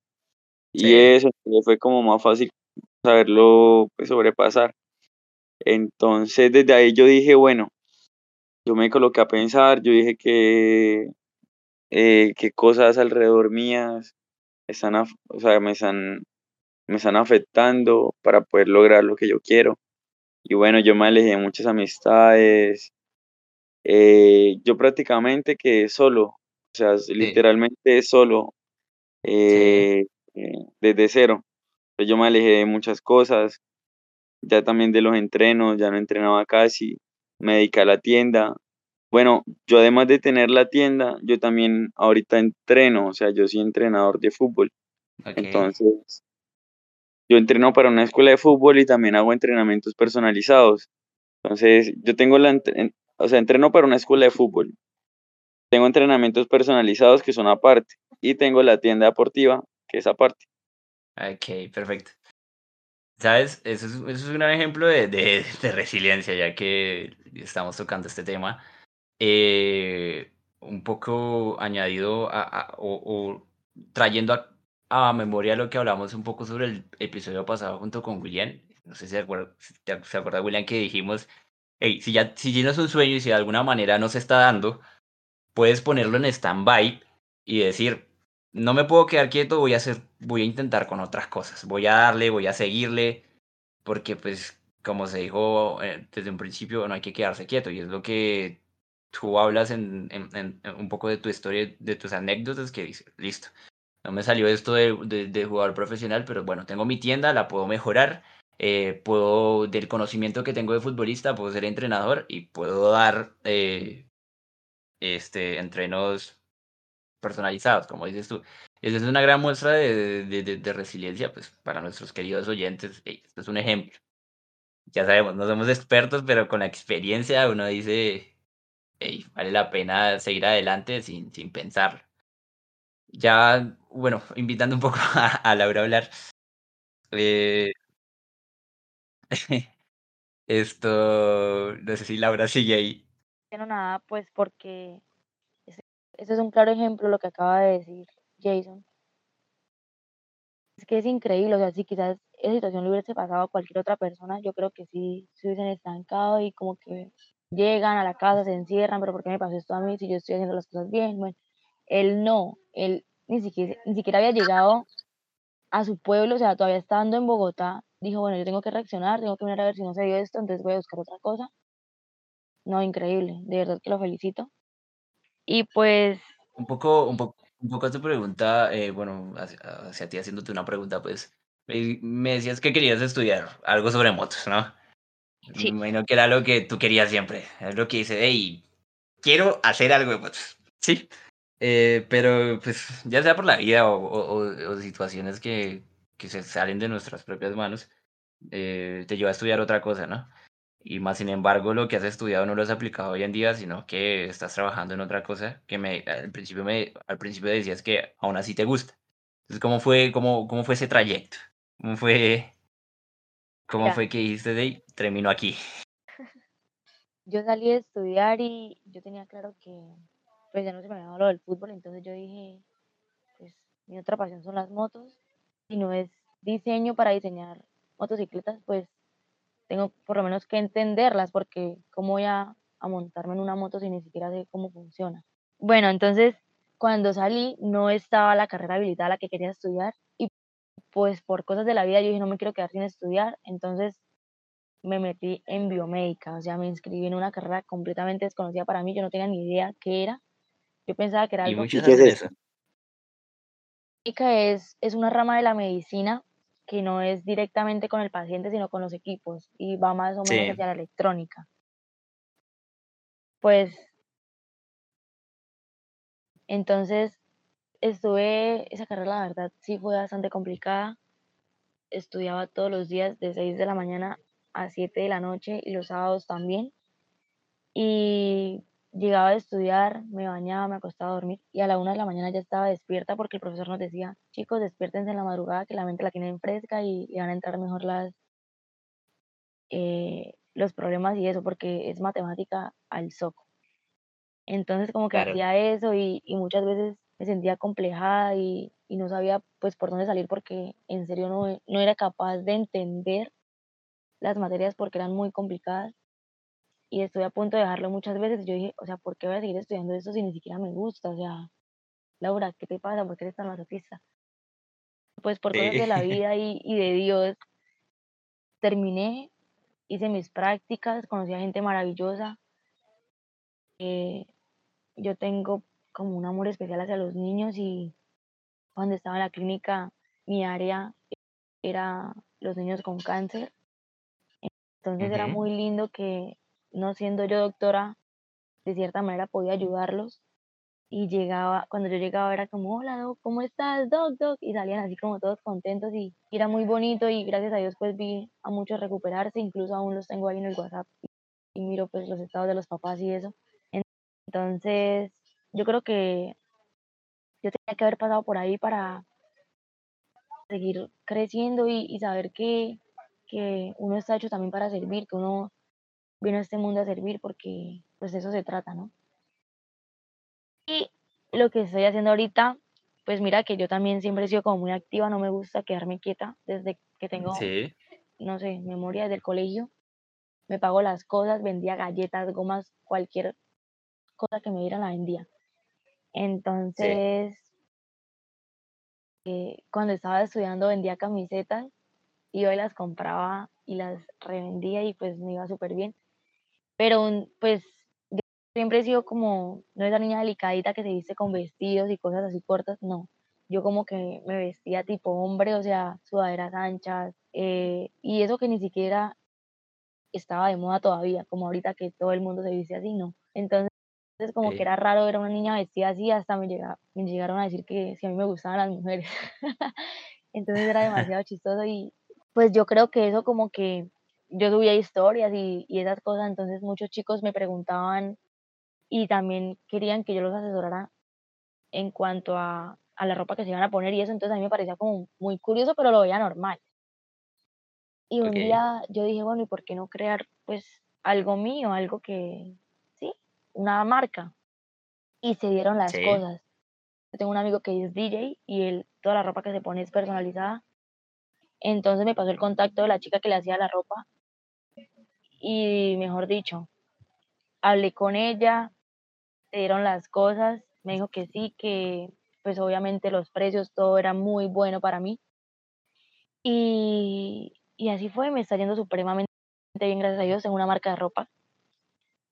y Sí. eso, fue como más fácil saberlo pues, sobrepasar. Entonces desde ahí yo dije, bueno, yo me coloqué a pensar, yo dije que eh, qué cosas alrededor mías están, o sea, me están, me están afectando para poder lograr lo que yo quiero. Y bueno, yo me alejé de muchas amistades. eh, yo prácticamente quedé solo, o sea, s- literalmente solo, eh, eh, desde cero. Entonces, yo me alejé de muchas cosas, ya también de los entrenos, ya no entrenaba casi, me dediqué a la tienda. Bueno, yo además de tener la tienda, yo también ahorita entreno, o sea, yo soy entrenador de fútbol. Ok. Entonces, yo entreno para una escuela de fútbol y también hago entrenamientos personalizados. Entonces, yo tengo la, o sea, entreno para una escuela de fútbol. Tengo entrenamientos personalizados que son aparte y tengo la tienda deportiva que es aparte. Ok, perfecto. ¿Sabes? Eso es, eso es un ejemplo de, de- de resiliencia, ya que estamos tocando este tema. Eh, un poco añadido a, a- o, o trayendo a, a memoria lo que hablamos un poco sobre el episodio pasado junto con William. No sé si se acuerda, se acuerda William que dijimos, hey, si ya, si ya no es un sueño y si de alguna manera no se está dando, puedes ponerlo en stand-by y decir, no me puedo quedar quieto, voy a hacer, voy a intentar con otras cosas, voy a darle, voy a seguirle, porque pues como se dijo eh, desde un principio, no hay que quedarse quieto y es lo que tú hablas en- en- en un poco de tu historia, de tus anécdotas, que dices, listo, no me salió esto de, de- de jugador profesional, pero bueno, tengo mi tienda, la puedo mejorar, eh, puedo, del conocimiento que tengo de futbolista, puedo ser entrenador y puedo dar eh, este, entrenos personalizados, como dices tú. Esa es una gran muestra de, de- resiliencia, pues, para nuestros queridos oyentes. Ey, esto es un ejemplo. Ya sabemos, no somos expertos, pero con la experiencia uno dice, "Ey, vale la pena seguir adelante sin, sin pensarlo. Ya, bueno, invitando un poco a, Laura a hablar. eh, esto, no sé si Laura sigue ahí. No nada, pues porque ese es un claro ejemplo de lo que acaba de decir Jason. Es que es increíble, o sea, si quizás esa situación le hubiese pasado a cualquier otra persona, yo creo que sí se hubiesen estancado y como que llegan a la casa, se encierran, pero ¿por qué me pasó esto a mí si yo estoy haciendo las cosas bien? Bueno, él no, él ni siquiera, ni siquiera había llegado a su pueblo, o sea, todavía estando en Bogotá, dijo, bueno, yo tengo que reaccionar, tengo que mirar a ver si no se dio esto, entonces voy a buscar otra cosa. No, increíble, de verdad que lo felicito. Y pues, Un poco, un poco, un poco a tu pregunta, eh, bueno, hacia, hacia ti haciéndote una pregunta, pues, me, decías que querías estudiar algo sobre motos, ¿no? Sí. Me imagino que era lo que tú querías siempre, es lo que dice, hey, quiero hacer algo de motos, sí, eh, pero pues ya sea por la vida o, o- o- situaciones que, que se salen de nuestras propias manos, eh, te lleva a estudiar otra cosa, ¿no? Y más sin embargo, lo que has estudiado no lo has aplicado hoy en día, sino que estás trabajando en otra cosa que me, al principio me, al principio decías que aún así te gusta. Entonces, ¿cómo fue, cómo, cómo fue ese trayecto? ¿Cómo fue, cómo fue que dijiste de termino aquí? yo salí de estudiar y yo tenía claro que pues ya no se dado lo del fútbol, entonces yo dije, pues mi otra pasión son las motos, y no es diseño para diseñar motocicletas, pues tengo por lo menos que entenderlas, porque cómo voy a, a montarme en una moto si ni siquiera sé cómo funciona. Bueno, entonces cuando salí no estaba la carrera habilitada a la que quería estudiar y pues por cosas de la vida yo dije no me quiero quedar sin estudiar, entonces me metí en biomédica, o sea, me inscribí en una carrera completamente desconocida para mí, yo no tenía ni idea qué era. Yo pensaba que era Y algo muchos qué es eso? es, es una rama de la medicina que no es directamente con el paciente, sino con los equipos y va más o menos Sí, hacia la electrónica. Pues entonces estuve, esa carrera la verdad sí fue bastante complicada. Estudiaba todos los días de 6 de la mañana a 7 de la noche y los sábados también. Y llegaba a estudiar, me bañaba, me acostaba a dormir y a la 1 de la mañana ya estaba despierta porque el profesor nos decía, chicos, despiértense en la madrugada que la mente la tienen fresca y le van a entrar mejor las, eh, los problemas y eso porque es matemática al soco. Entonces como que claro. hacía eso y, y muchas veces me sentía complejada y, y no sabía pues por dónde salir porque en serio no, no era capaz de entender las materias porque eran muy complicadas y estuve a punto de dejarlo muchas veces. Yo dije, o sea, ¿por qué voy a seguir estudiando esto si ni siquiera me gusta? O sea, Laura, ¿qué te pasa? ¿Por qué eres tan masoquista? Pues por cosas de la vida y, y de Dios, terminé, hice mis prácticas, conocí a gente maravillosa. eh, yo tengo como un amor especial hacia los niños y cuando estaba en la clínica, mi área era los niños con cáncer. Entonces era muy lindo que, no siendo yo doctora, de cierta manera podía ayudarlos. Y llegaba, cuando yo llegaba era como, hola Doc, ¿cómo estás, Doc, Doc? Y salían así como todos contentos y, era muy bonito y gracias a Dios pues vi a muchos recuperarse, incluso aún los tengo ahí en el WhatsApp y miro pues los estados de los papás y eso. Entonces, yo creo que yo tenía que haber pasado por ahí para seguir creciendo y, y saber que, que uno está hecho también para servir, que uno vino a este mundo a servir porque pues de eso se trata, ¿no? Y lo que estoy haciendo ahorita, pues mira que yo también siempre he sido como muy activa, no me gusta quedarme quieta desde que tengo, Sí. no sé, memoria desde el colegio. Me pago las cosas, vendía galletas, gomas, cualquier cosa que me dieran la vendía. Sí. Entonces, eh, cuando estaba estudiando vendía camisetas, y las compraba y las revendía y pues me iba súper bien. Pero pues yo siempre he sido como, no esa niña delicadita que se viste con vestidos y cosas así cortas, no. Yo como que me vestía tipo hombre, o sea, sudaderas anchas, eh, y eso que ni siquiera estaba de moda todavía, como ahorita que todo el mundo se viste así, no. Entonces como que era raro ver a una niña vestida así, hasta me, llega, me llegaron a decir que si a mí me gustaban las mujeres. Entonces era demasiado chistoso y pues yo creo que eso como que yo subía historias y, y esas cosas, entonces muchos chicos me preguntaban y también querían que yo los asesorara en cuanto a, a la ropa que se iban a poner y eso, entonces a mí me parecía como muy curioso, pero lo veía normal. Y un día yo dije, bueno, ¿y por qué no crear pues algo mío, algo que, sí, una marca? Y se dieron las Sí. cosas. Yo tengo un amigo que es DJ y él, toda la ropa que se pone es personalizada. Entonces me pasó el contacto de la chica que le hacía la ropa y, mejor dicho, hablé con ella, se dieron las cosas, me dijo que sí, que pues obviamente los precios, todo era muy bueno para mí. Y, y así fue, me está yendo supremamente bien, gracias a Dios, en una marca de ropa.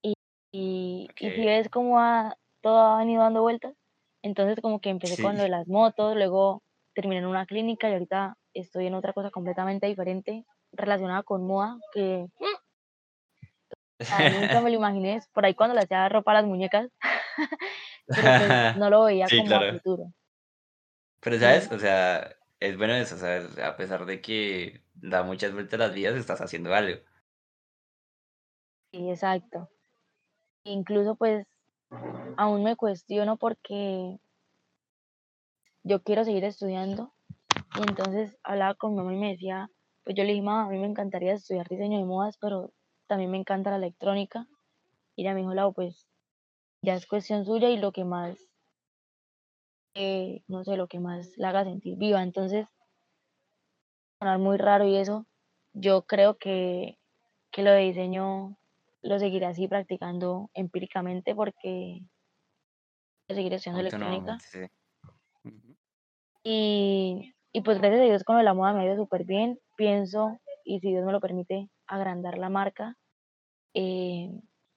Y, y, y si ves cómo ha, todo ha venido dando vueltas, entonces como que empecé con lo de las motos, luego terminé en una clínica y ahorita estoy en otra cosa completamente diferente relacionada con moda, que nunca me lo imaginé, por ahí cuando le hacía ropa a las muñecas, pero pues no lo veía Sí, como a claro. futuro. Pero, ¿sabes? O sea, es bueno eso, ¿sabes? A pesar de que da muchas vueltas las vidas, estás haciendo algo. sí, exacto. Incluso pues aún me cuestiono porque yo quiero seguir estudiando y entonces hablaba con mi mamá y me decía, pues yo le dije, mamá, a mí me encantaría estudiar diseño de modas, pero también me encanta la electrónica. Y ella me dijo, Lau, pues ya es cuestión suya y lo que más, eh, no sé, lo que más la haga sentir viva. Entonces, sonar muy raro y eso, yo creo que, que lo de diseño lo seguiré así practicando empíricamente porque quiero seguir estudiando electrónica. Sí. Y, y pues gracias a Dios con lo de la moda me ha ido súper bien. Pienso y si Dios me lo permite, agrandar la marca eh,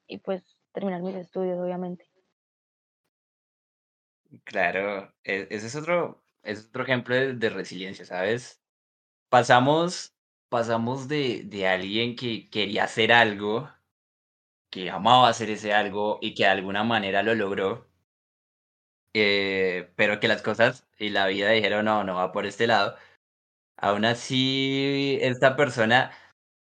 y pues terminar mis estudios, obviamente. Claro, e- ese es otro, es otro ejemplo de, de resiliencia, ¿sabes? Pasamos, pasamos de, de alguien que quería hacer algo, que amaba hacer ese algo y que de alguna manera lo logró, eh, pero que las cosas y la vida dijeron, no, no va por este lado. Aún así, esta persona,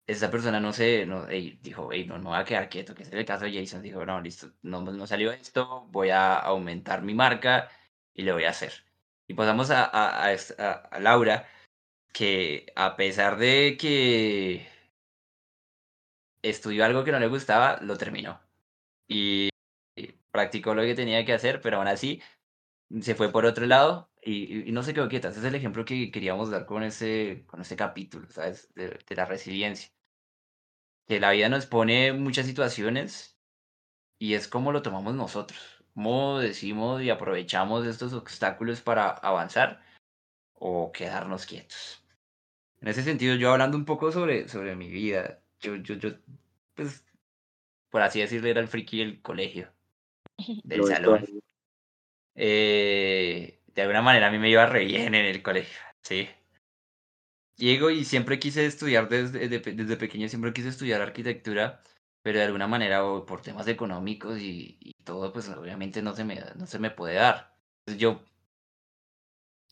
esta persona no se, no, ey, dijo, hey, no, no va a quedar quieto, que es el caso de Jason, dijo, no, listo, no, no salió esto, voy a aumentar mi marca y lo voy a hacer. Y pasamos a, a, a, a- Laura, que a pesar de que estudió algo que no le gustaba, lo terminó. Y practicó lo que tenía que hacer, pero aún así se fue por otro lado y, y no se quedó quieta. Ese es el ejemplo que queríamos dar con ese, con ese capítulo, ¿sabes? De, de la resiliencia. Que la vida nos pone muchas situaciones y es como lo tomamos nosotros. Cómo decimos y aprovechamos estos obstáculos para avanzar o quedarnos quietos. En ese sentido, yo hablando un poco sobre, sobre mi vida, yo, yo, yo, pues, por así decirlo, era el friki del colegio, del salón. Eh, de alguna manera a mí me iba re bien en el colegio, sí. Llego y siempre quise estudiar desde, desde, desde pequeño, siempre quise estudiar arquitectura, pero de alguna manera por temas económicos y, y todo, pues obviamente no se me, no se me puede dar. Yo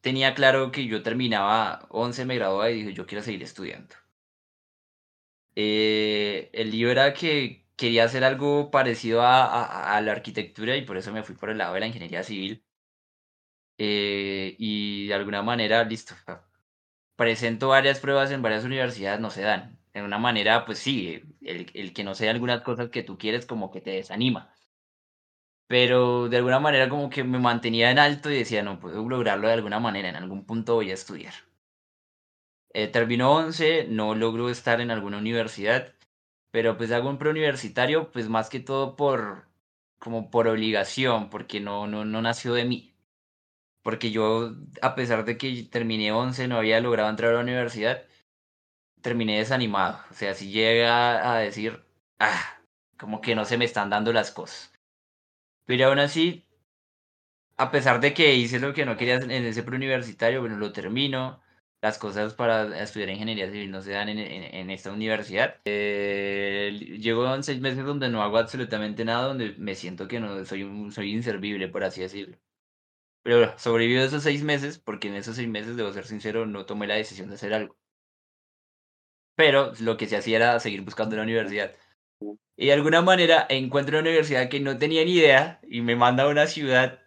tenía claro que yo terminaba 11, me graduaba y dije, yo quiero seguir estudiando. Eh, el lío era que quería hacer algo parecido a, a- a la arquitectura y por eso me fui por el lado de la ingeniería civil. Eh, y de alguna manera, listo, presento varias pruebas en varias universidades, no se dan. De una manera, pues sí, el, el que no sea algunas cosas que tú quieres como que te desanima. Pero de alguna manera como que me mantenía en alto y decía, no, puedo lograrlo de alguna manera, en algún punto voy a estudiar. Eh, terminó 11, no logro estar en alguna universidad, pero pues hago un preuniversitario, pues más que todo por, como por obligación, porque no, no, no nació de mí. Porque yo, a pesar de que terminé 11, no había logrado entrar a la universidad, terminé desanimado. O sea, si llega a decir, ah, como que no se me están dando las cosas. Pero aún así, a pesar de que hice lo que no quería en ese preuniversitario, bueno, lo termino. Las cosas para estudiar ingeniería civil no se dan en, esta universidad. Eh, llego a seis meses donde no hago absolutamente nada, donde me siento que no soy, soy inservible, por así decirlo. Pero bueno, sobreviví esos seis meses, porque en esos seis meses, debo ser sincero, no tomé la decisión de hacer algo. Pero lo que se hacía era seguir buscando la universidad. Y de alguna manera encuentro una universidad que no tenía ni idea y me manda a una ciudad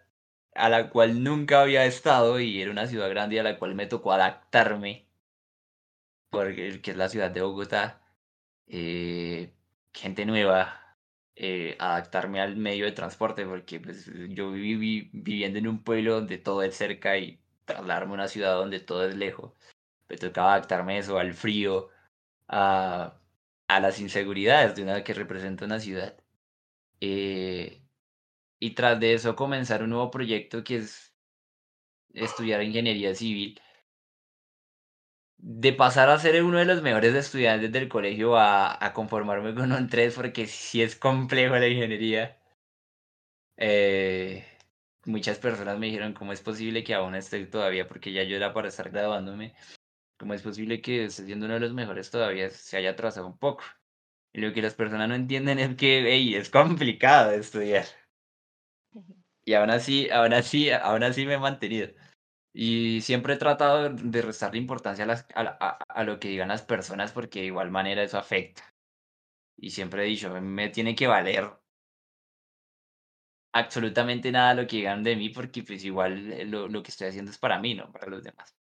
a la cual nunca había estado y era una ciudad grande a la cual me tocó adaptarme, porque que es la ciudad de Bogotá. eh, gente nueva, eh, adaptarme al medio de transporte, porque pues, yo viví viviendo en un pueblo donde todo es cerca y trasladarme a una ciudad donde todo es lejos. Me tocaba adaptarme eso, al frío, a, a las inseguridades de una que representa una ciudad. Eh, y tras de eso comenzar un nuevo proyecto que es estudiar ingeniería civil. De pasar a ser uno de los mejores estudiantes del colegio a, a conformarme con un 3 porque sí es complejo la ingeniería. Eh, muchas personas me dijeron cómo es posible que aún esté todavía porque ya yo era para estar graduándome. ¿Cómo es posible que siendo uno de los mejores todavía se haya atrasado un poco? Y lo que las personas no entienden es que, hey, es complicado estudiar. Y aún así, aún así, aún así me he mantenido. Y siempre he tratado de restarle importancia a, lo que digan las personas porque de igual manera eso afecta. Y siempre he dicho, me tiene que valer absolutamente nada lo que digan de mí porque pues igual eh, lo, que estoy haciendo es para mí, no para los demás.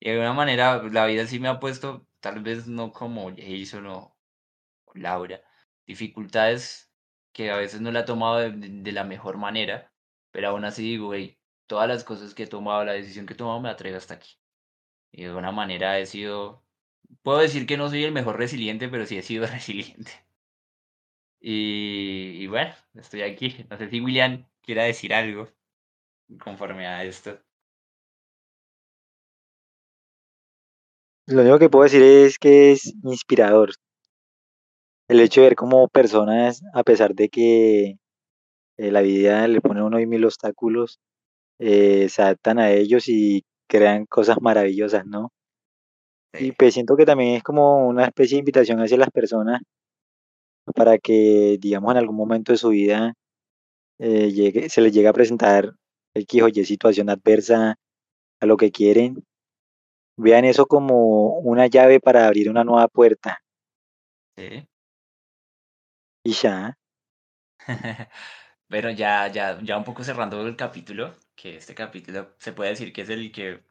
Y de alguna manera la vida sí me ha puesto, tal vez no como Jason o Laura, dificultades que a veces no la he tomado de, de- de la mejor manera, pero aún así digo, hey, todas las cosas que he tomado, la decisión que he tomado me traído hasta aquí. Y de alguna manera he sido, puedo decir que no soy el mejor resiliente, pero sí he sido resiliente. Y, y bueno, estoy aquí. No sé si William quiera decir algo conforme a esto. Lo único que puedo decir es que es inspirador. El hecho de ver cómo personas, a pesar de que eh, la vida le pone uno y mil obstáculos, eh, se adaptan a ellos y crean cosas maravillosas, ¿no? Y pues siento que también es como una especie de invitación hacia las personas para que, digamos, en algún momento de su vida eh, llegue, se les llegue a presentar X o Y situación adversa a lo que quieren, vean eso como una llave para abrir una nueva puerta Sí. y ya. Pero ya, ya, ya un poco cerrando el capítulo, que este capítulo se puede decir que es el que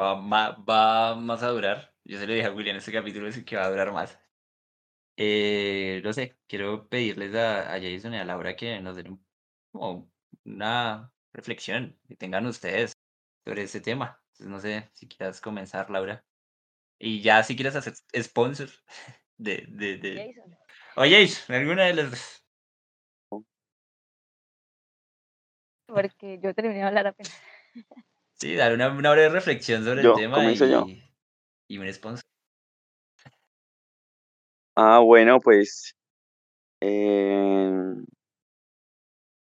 va, ma- va más a durar. Yo se lo dije a William, este capítulo es el que va a durar más. Eh, no sé, quiero pedirles a, a Jason y a Laura que nos den un- como una reflexión que tengan ustedes sobre este tema. Entonces, no sé si quieras comenzar, Laura. Y ya si quieres hacer sponsor de, de, de... Jason. Oye, Jason, alguna de las... Porque yo terminé de hablar apenas. Sí, dar una, una breve reflexión sobre el tema comienzo yo. y, y un sponsor. Ah, bueno, pues em,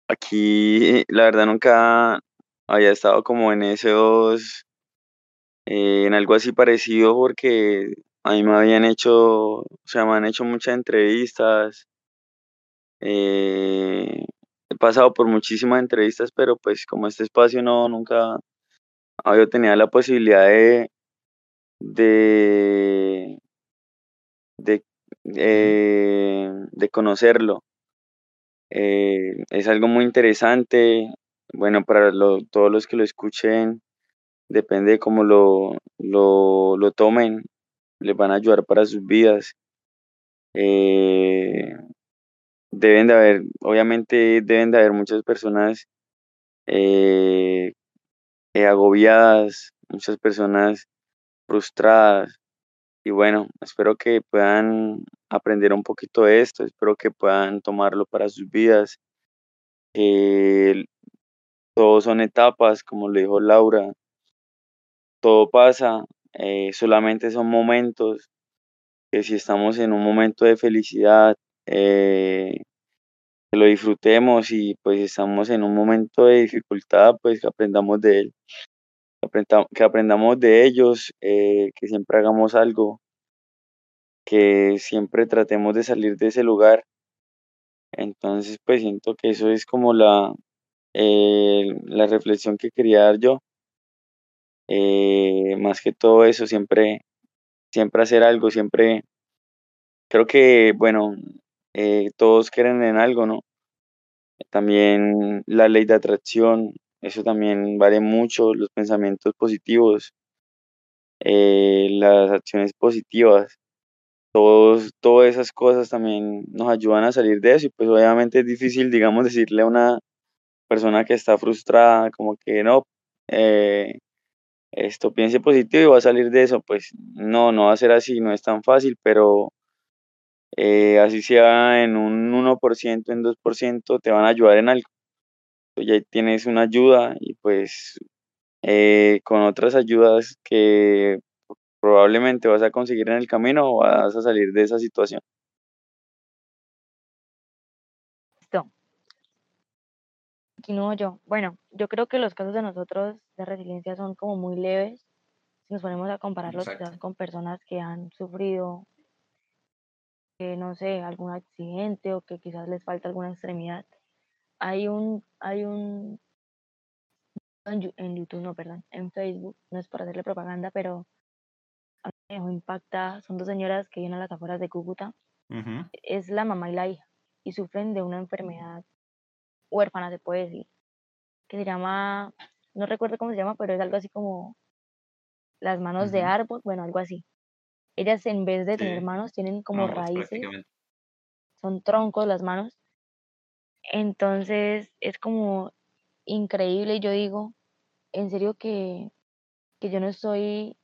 aquí la verdad nunca había estado como en esos, eh, en algo así parecido porque a mí me habían hecho, o sea, me han hecho muchas entrevistas, eh, he pasado por muchísimas entrevistas, pero pues como este espacio no, nunca había tenido la posibilidad de, de, de, eh, de conocerlo. Eh, es algo muy interesante. Bueno, para lo- todos los que lo escuchen, depende de cómo lo, lo, lo tomen, les van a ayudar para sus vidas. Eh, deben de haber, obviamente deben de haber muchas personas eh, eh, agobiadas, muchas personas frustradas. Y bueno, espero que puedan aprender un poquito de esto, espero que puedan tomarlo para sus vidas. que Todo son etapas, como lo dijo Laura, todo pasa, eh, solamente son momentos, que si estamos en un momento de felicidad, eh, que lo disfrutemos y pues estamos en un momento de dificultad, pues que aprendamos de él, que, aprenda- que aprendamos de ellos, eh, que siempre hagamos algo, que siempre tratemos de salir de ese lugar. Entonces, pues siento que eso es como la, eh, la reflexión que quería dar yo. Más que todo eso, siempre, siempre hacer algo, siempre, creo que, bueno, eh, todos creen en algo, ¿no? También la ley de atracción, eso también vale mucho, los pensamientos positivos, eh, las acciones positivas, todos, todas esas cosas también nos ayudan a salir de eso y pues obviamente es difícil, digamos, decirle a una persona que está frustrada, como que no, eh, esto piense positivo y va a salir de eso, pues no, no va a ser así, no es tan fácil, pero eh, así sea en un 1%, en 2%, te van a ayudar en algo. Entonces, ya tienes una ayuda y pues eh, con otras ayudas que probablemente vas a conseguir en el camino, vas a salir de esa situación. Listo. Continúo yo. Bueno, yo creo que los casos de nosotros de resiliencia son como muy leves. Si nos ponemos a compararlos Exacto. quizás con personas que han sufrido, que no sé, algún accidente o que quizás les falta alguna extremidad. Hay un, hay un, en YouTube, no, perdón, en Facebook, no es para hacerle propaganda, pero a mí me dejó impactada. Son dos señoras que viven a las afueras de Cúcuta. Es la mamá y la hija y sufren de una enfermedad huérfana, se puede decir, que se llama, no recuerdo cómo se llama, pero es algo así como las manos de árbol, bueno, algo así. Ellas en vez de tener Sí, manos tienen como raíces, son troncos las manos. Entonces es como increíble y yo digo, en serio que, que yo no estoy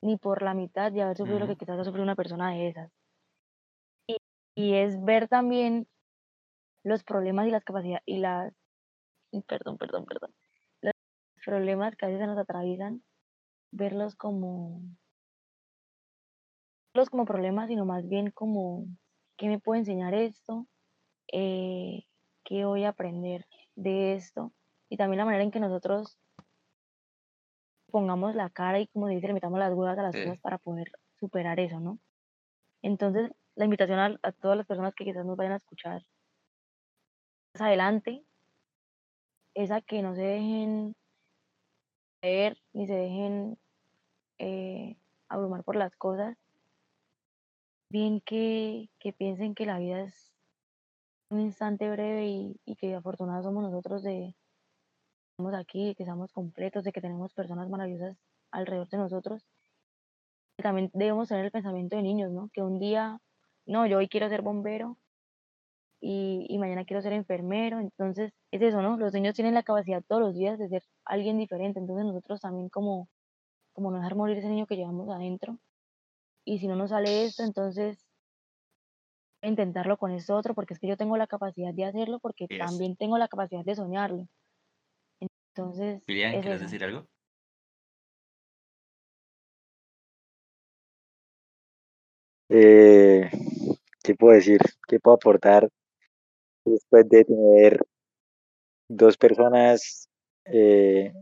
ni por la mitad de haber sufrido lo que quizás ha sufrido una persona de esas. Y, y es ver también los problemas y las capacidades y las, perdón, perdón, perdón, los problemas que a veces nos atraviesan, verlos como, como problemas, sino más bien como, ¿qué me puede enseñar esto? Eh, ¿Qué voy a aprender de esto? Y también la manera en que nosotros pongamos la cara y, como se dice, le metamos las huevas a las Sí. cosas para poder superar eso, ¿no? Entonces, la invitación a, a todas las personas que quizás nos vayan a escuchar más adelante es a que no se dejen ver ni se dejen eh, abrumar por las cosas. Bien que, que piensen que la vida es un instante breve y, y que afortunados somos nosotros de que estamos aquí, de que estamos completos, de que tenemos personas maravillosas alrededor de nosotros. También debemos tener el pensamiento de niños, ¿no? Que un día, no, yo hoy quiero ser bombero y, y mañana quiero ser enfermero. Entonces, es eso, ¿no? Los niños tienen la capacidad todos los días de ser alguien diferente. Entonces, nosotros también como, como no dejar morir ese niño que llevamos adentro. Y si no nos sale esto, entonces intentarlo con esto otro, porque es que yo tengo la capacidad de hacerlo, porque Yes. también tengo la capacidad de soñarlo. Entonces, Julián, es ¿quieres eso. decir algo? Eh, ¿qué puedo decir? ¿Qué puedo aportar después de tener dos personas eh,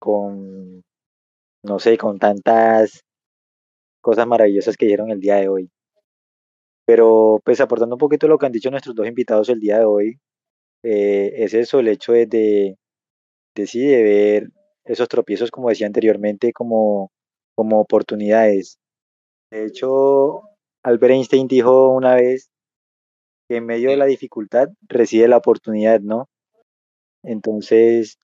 con, no sé, con tantas cosas maravillosas que dijeron el día de hoy? Pero pues aportando un poquito lo que han dicho nuestros dos invitados el día de hoy, eh, es eso, el hecho de, de, de sí, de ver esos tropiezos, como decía anteriormente, como, como oportunidades. De hecho, Albert Einstein dijo una vez que en medio de la dificultad reside la oportunidad, ¿no? Entonces,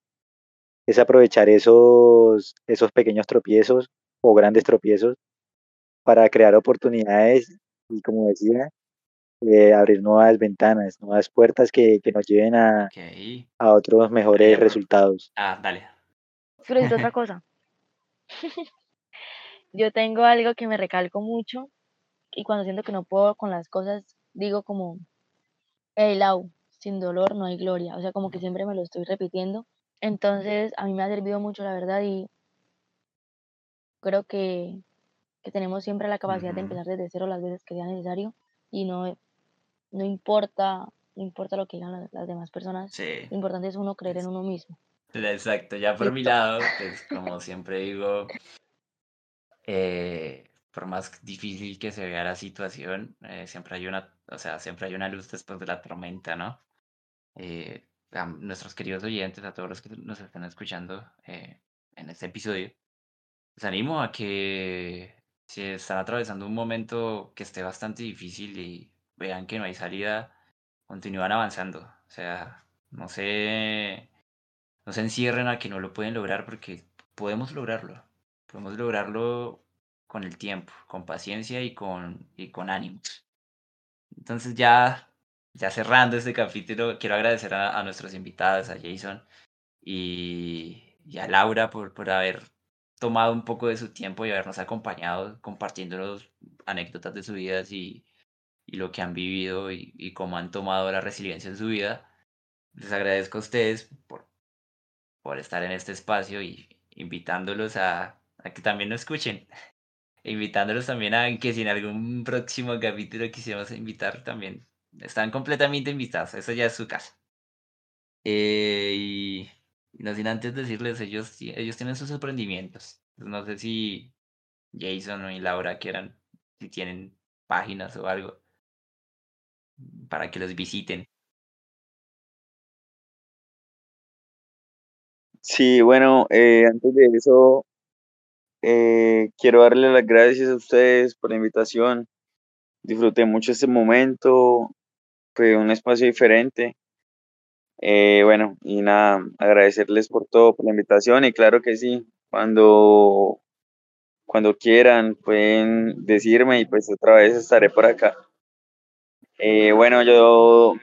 es aprovechar esos, esos pequeños tropiezos o grandes tropiezos para crear oportunidades y, como decía, eh, abrir nuevas ventanas, nuevas puertas que, que nos lleven a, a otros mejores pero- resultados. Ah, dale. Quiero decir otra cosa. Yo tengo algo que me recalco mucho y cuando siento que no puedo con las cosas, digo como, hey Lau, sin dolor no hay gloria. O sea, como que siempre me lo estoy repitiendo. Entonces, a mí me ha servido mucho, la verdad, y creo que, que tenemos siempre la capacidad de empezar desde cero las veces que sea necesario y no, no importa, no importa lo que digan las, las demás personas. Sí. Lo importante es uno creer en uno mismo. Exacto, ya por mi lado, pues como siempre digo, eh, por más difícil que se vea la situación, eh, siempre hay una, o sea, siempre hay una luz después de la tormenta, ¿no? Eh, a nuestros queridos oyentes, a todos los que nos están escuchando eh, en este episodio, les animo a que si están atravesando un momento que esté bastante difícil y vean que no hay salida, continúan avanzando. O sea, no se, no se encierren a que no lo pueden lograr porque podemos lograrlo. Podemos lograrlo con el tiempo, con paciencia y con, y con ánimos. Entonces ya, ya cerrando este capítulo, quiero agradecer a, a nuestros invitados, a Jason y, y a Laura por, por haber tomado un poco de su tiempo y habernos acompañado compartiéndonos anécdotas de su vida y, y lo que han vivido y, y cómo han tomado la resiliencia en su vida. Les agradezco a ustedes por, por estar en este espacio y invitándolos a, que también nos escuchen. Invitándolos también a que si en algún próximo capítulo quisiéramos invitar también. Están completamente invitados, eso ya es su casa. Eh, y no sin antes decirles, ellos, ellos tienen sus emprendimientos. Pues No sé si Jason y Laura quieran, si tienen páginas o algo para que los visiten. Sí, bueno, eh, antes de eso, eh, quiero darle las gracias a ustedes por la invitación. Disfruté mucho este momento, fue un espacio diferente. Eh, bueno, y nada, agradecerles por todo, por la invitación y claro que sí, cuando, cuando quieran pueden decirme y pues otra vez estaré por acá. Eh, bueno, yo,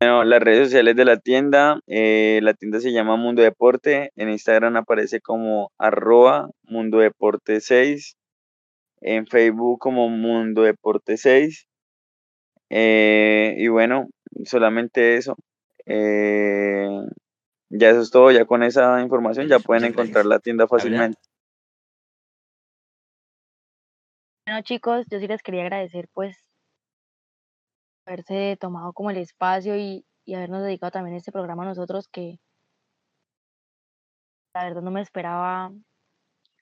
bueno, las redes sociales de la tienda, eh, la tienda se llama Mundo Deporte, en Instagram aparece como arroba Mundo Deporte 6, en Facebook como Mundo Deporte 6, eh, y bueno, solamente eso. Eh, ya eso es todo, ya con esa información ya pueden encontrar la tienda fácilmente. Bueno, chicos, yo sí les quería agradecer, pues, haberse tomado como el espacio y, y habernos dedicado también este programa a nosotros, que la verdad no me esperaba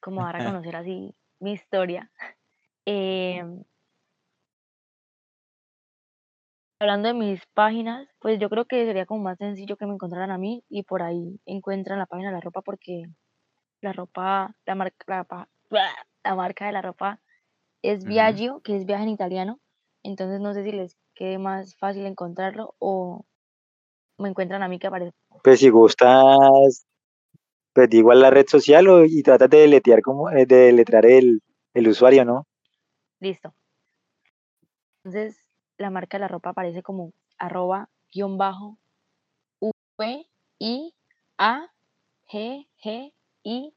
como dar a conocer así mi historia. Em, hablando de mis páginas, pues yo creo que sería como más sencillo que me encontraran a mí y por ahí encuentran la página de la ropa porque la ropa, la marca, la, la marca de la ropa es. Viaggio, que es viaje en italiano. Entonces no sé si les quede más fácil encontrarlo o me encuentran a mí que aparece. Pues si gustas, pues igual la red social o- y tratas de deletear como, eh, de deletrear el, el usuario, ¿no? Listo. Entonces la marca de la ropa aparece como arroba guion bajo V I A G G I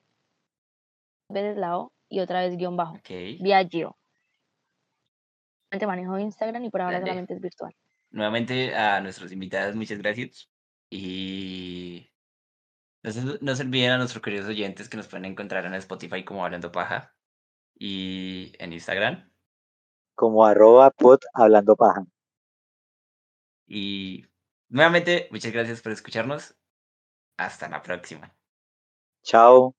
veces la O y otra vez guion bajo. Ok. Viaggio. Solamente manejo Instagram y por ahora Dale. solamente es virtual. Nuevamente a nuestros invitados, muchas gracias. Y no se, no se olviden a nuestros queridos oyentes que nos pueden encontrar en Spotify como Hablando Paja y en Instagram. Como arroba pod hablando paja. Y nuevamente, muchas gracias por escucharnos. Hasta la próxima. Chao.